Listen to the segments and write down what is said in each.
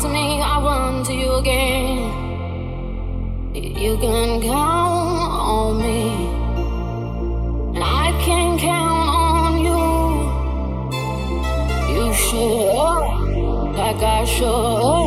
to me, I run to you again. You can count on me, and I can count on you. You should, like I should.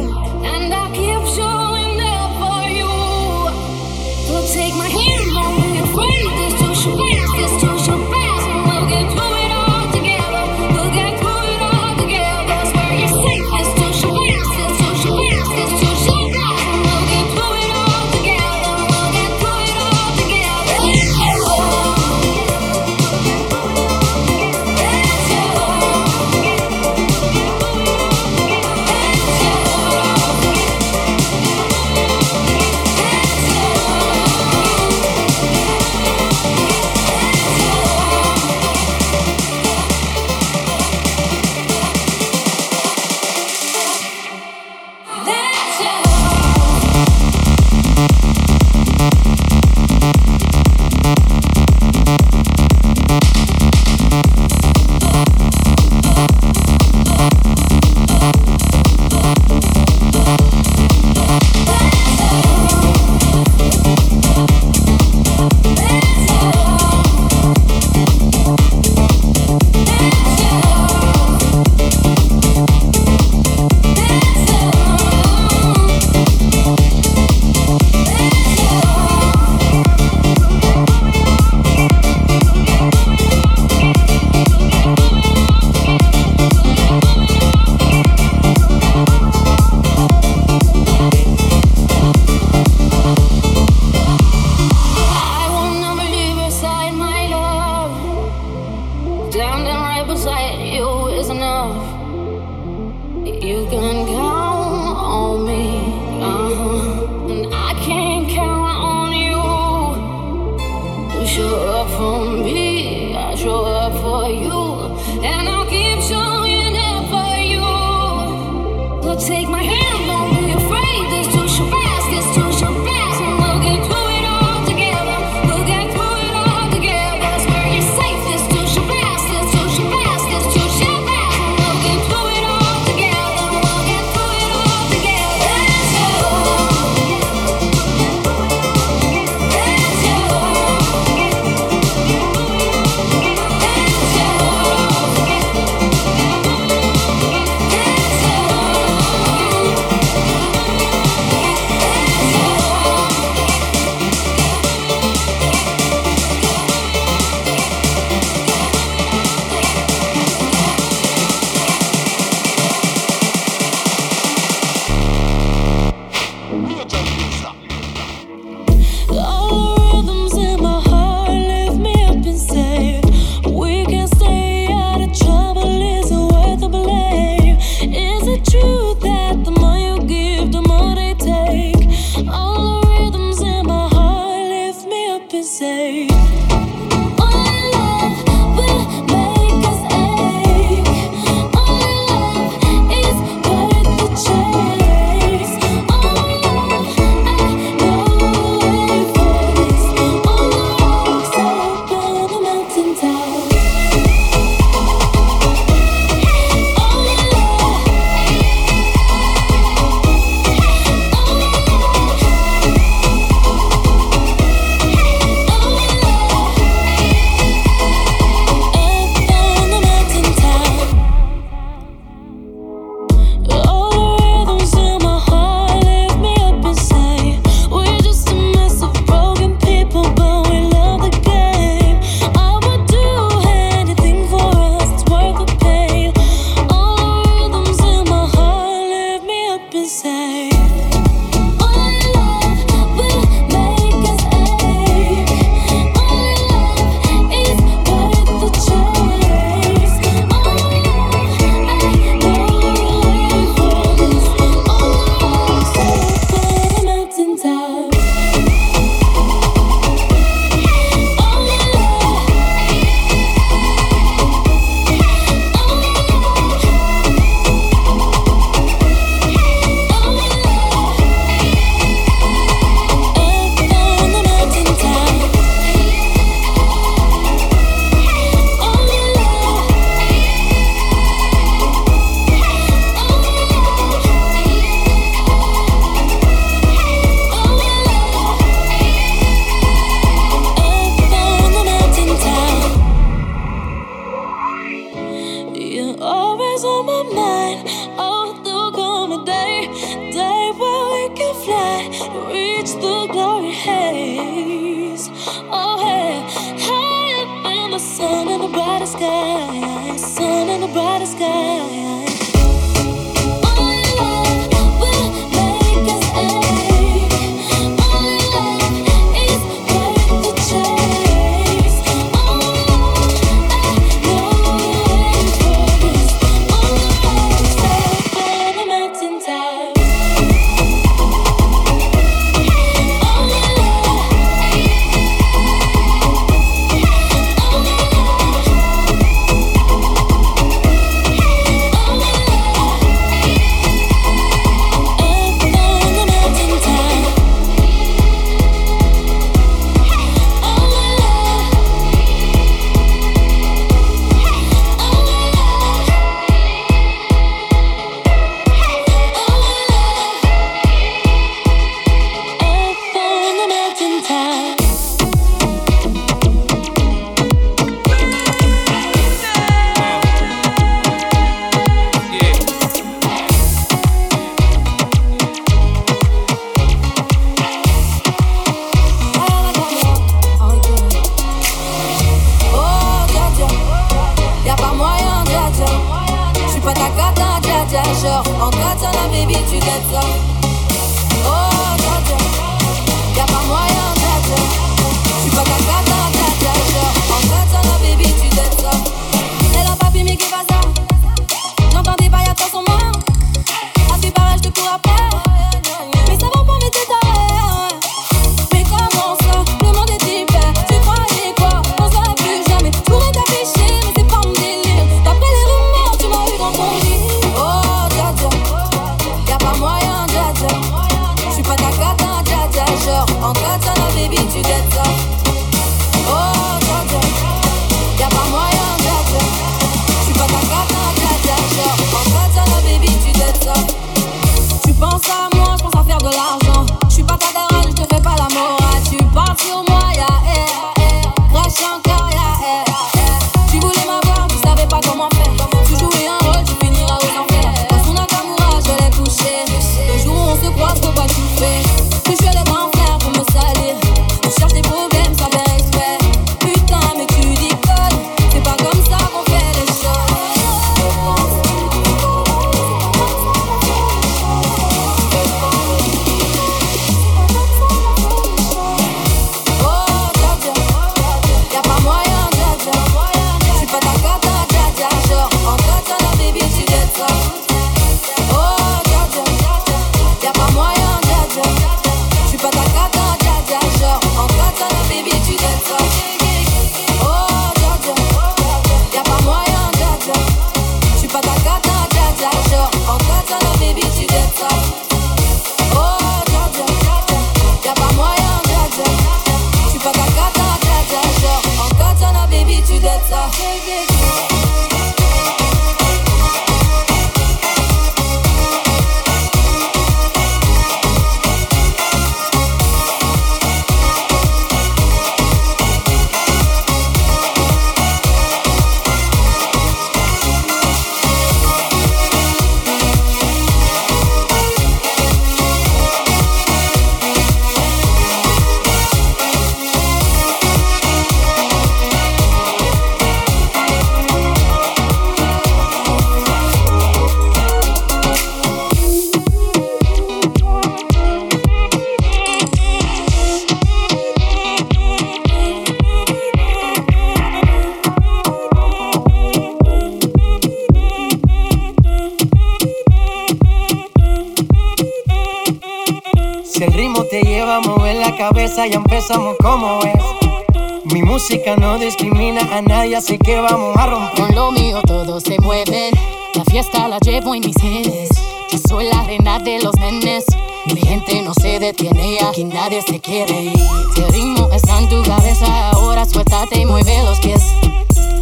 Como es. Mi música no discrimina a nadie, así que vamos a romper. Con lo mío todos se mueven, la fiesta la llevo en mis genes. Yo soy la reina de los nenes. Mi gente no se detiene y aquí nadie se quiere ir. El ritmo está en tu cabeza, ahora suéltate y mueve los pies.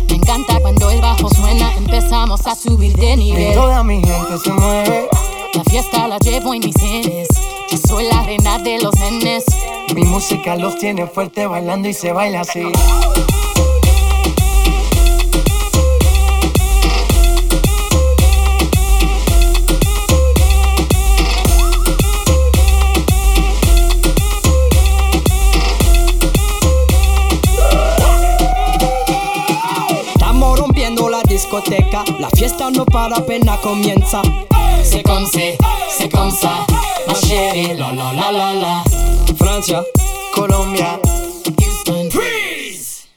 Me encanta cuando el bajo suena, empezamos a subir de nivel. toda mi gente se mueve. La fiesta la llevo en mis genes. Yo soy la reina de los nenes. Mi música los tiene fuerte bailando y se baila así. Estamos rompiendo la discoteca. La fiesta no para apenas comienza. C'est comme c'est, c'est comme ça, ma chérie, la la la la la. Francia, Colombia, Houston, Freeze.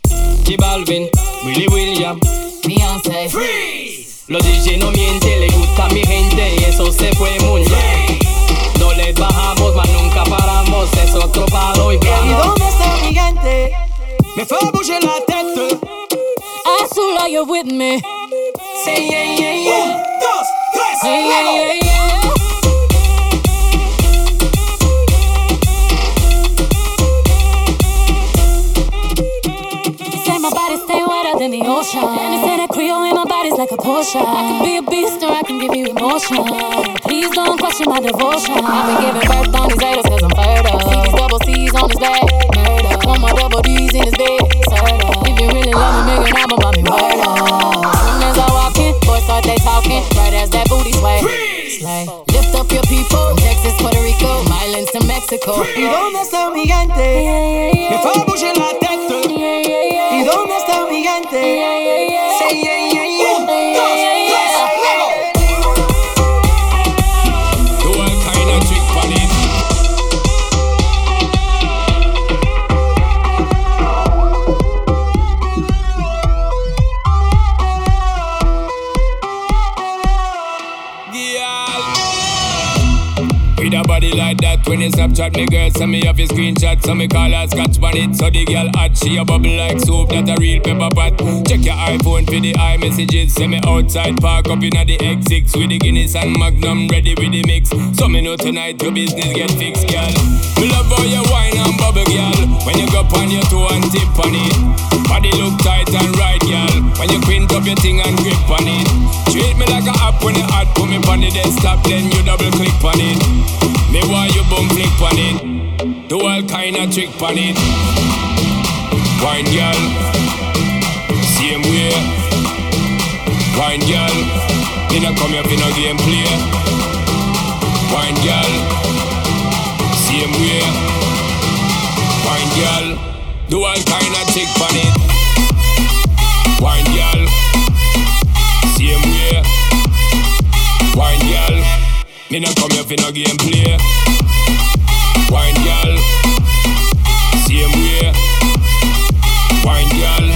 J Balvin, Willy William, Beyoncé, Freeze. Los DJ no mienten, le gusta mi gente y eso se fue muy bien. No les bajamos, mas nunca paramos, es otro palo y ¿Y dónde está mi gente? Me fue a bouger la tête. Azul, you're with me. Say yeah, yeah, yeah. Un, dos, tres, Hey, wetter than. And they say that Creole in my body's like a potion. I can be a beast or I can give you emotion. Please don't question my devotion. I've been giving birth on these haters cause I'm fertile. See these double C's on his back. Murder. One more double D's in his bed. Serta. If you really love me, make an album about me. Word up. Soon as I walk in, boys start they talking. Right as that booty sway. Slay. Lift up your people. From Texas, Puerto Rico, Islands to Mexico. ¿Y dónde está mi gente? Me fue a Like that, when you Snapchat me girl, send me off your screenshot, so me call her scotch on it. So the girl hot, she a bubble like soup, that a real pepper pot. Check your iPhone for the iMessages, send me outside, park up inna the X6 with the Guinness and Magnum ready with the mix. So me know tonight your business get fixed, girl. Me love how you wine and bubble, girl. When you go on your toe and tip on it, body look tight and right, girl. When you quint up your thing and grip on it, treat me like a app when you hot, put me on the desktop, then you double click on it. Me want you bum flick on it. Do all kind of trick on it. Wine girl, same way. Wine girl, you know come here for no game play. Wine girl, do all kind of trick on it. Wine girl, same way. Wine girl, me no come here for no game play. Wine girl, same way. Wine girl.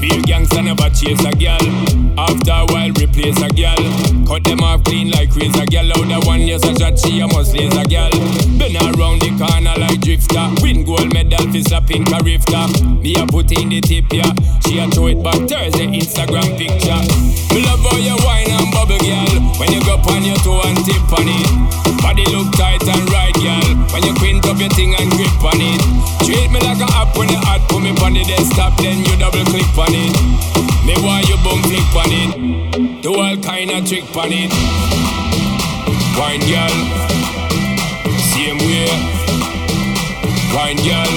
Real gangster never chase a girl. After a while, replace a girl. Cut them off clean like razor girl. Out the one yes a shot, she a must raise a girl. Been around the corner like drifter. Win gold medal for slapping a rifter. Me a put in the tip yeah. She a throw it back Thursday Instagram picture. Me love how you wine and bubble girl. When you go on your toe and tip on it. Body look tight and right girl. When you quint up your thing and grip on it. Treat me like a app when you hot. Put me on the desktop then you double click on it. Me want you bum flick on it. Do all kind of trick on it. Wine girl, same way. Wine girl,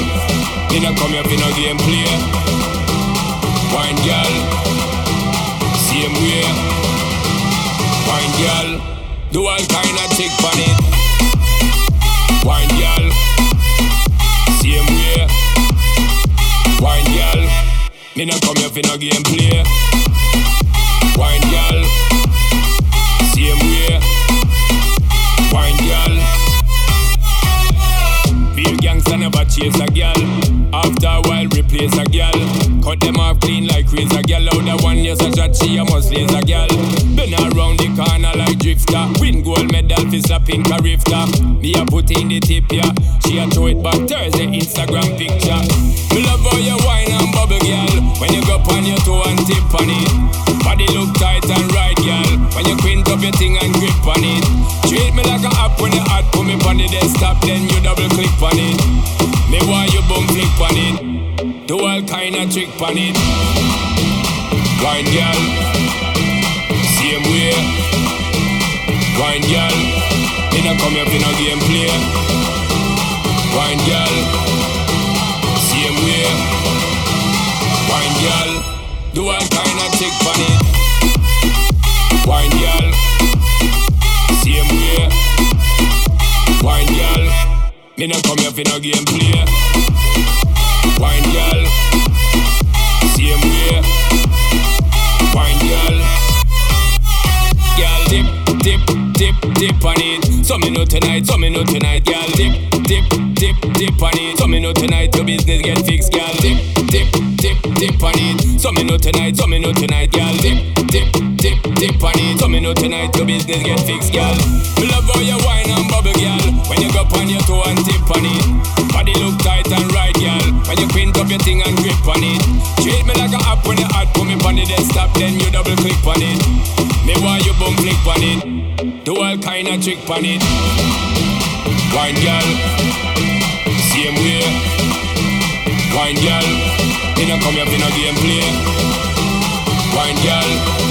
me not come here for no game play. Wine girl, same way. Wine girl, do all kind of trick on it. Wine girl, me not come here for no game play. Wine girl, same way. Wine girl. Real gangster never chase a girl. After a while, replace a girl. Cut them off clean like razor girl. Out the one yes a shot, she a must laser girl. Been around the corner like drifter. Win gold medal for slapping a rifter. Me a put in the tip yeah. She a throw it back Thursday Instagram picture. Me love how you wine and bubble girl. When you go on your toe and tip on it. Body look tight and right girl. When you quint up your thing and grip on it. Treat me like a app when you hot. Put me on the desktop then you double click on it. Me want you bum flick on it. Do all kind of trick on it. Wine girl, same way. Wine girl, me not come here for no game play. Wine girl, same way. Wine girl, do all kind of trick on it. Wine girl, same way. Wine girl, me not come here for no game play. Wine girl, same way. Wine girl, girl dip, dip, dip, dip on it. So me know tonight, so me know tonight, girl dip, dip, dip, dip on it. So me know tonight your business get fixed, girl dip, dip, dip, dip on it. So me know tonight, so me know tonight, girl dip, dip tick on it. So me know tonight your business get fixed, girl. Me love all your wine and bubble, girl. When you go on your toe and tip on it. Body look tight and right, girl. When you quint up your thing and grip on it. Treat me like a app when you hot, put me on it, then stop, then you double click on it. Me want you bum click on it. Do all kind of trick on it. Wine, girl. Same way. Wine, girl. You know come here, you know gameplay. Wine, girl.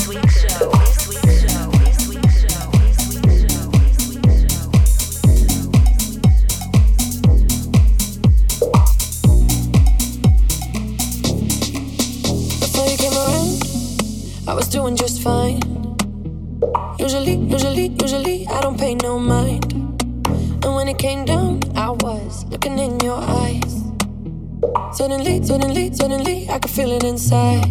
feeling inside.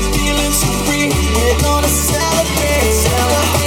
feeling so free. We're gonna celebrate, celebrate.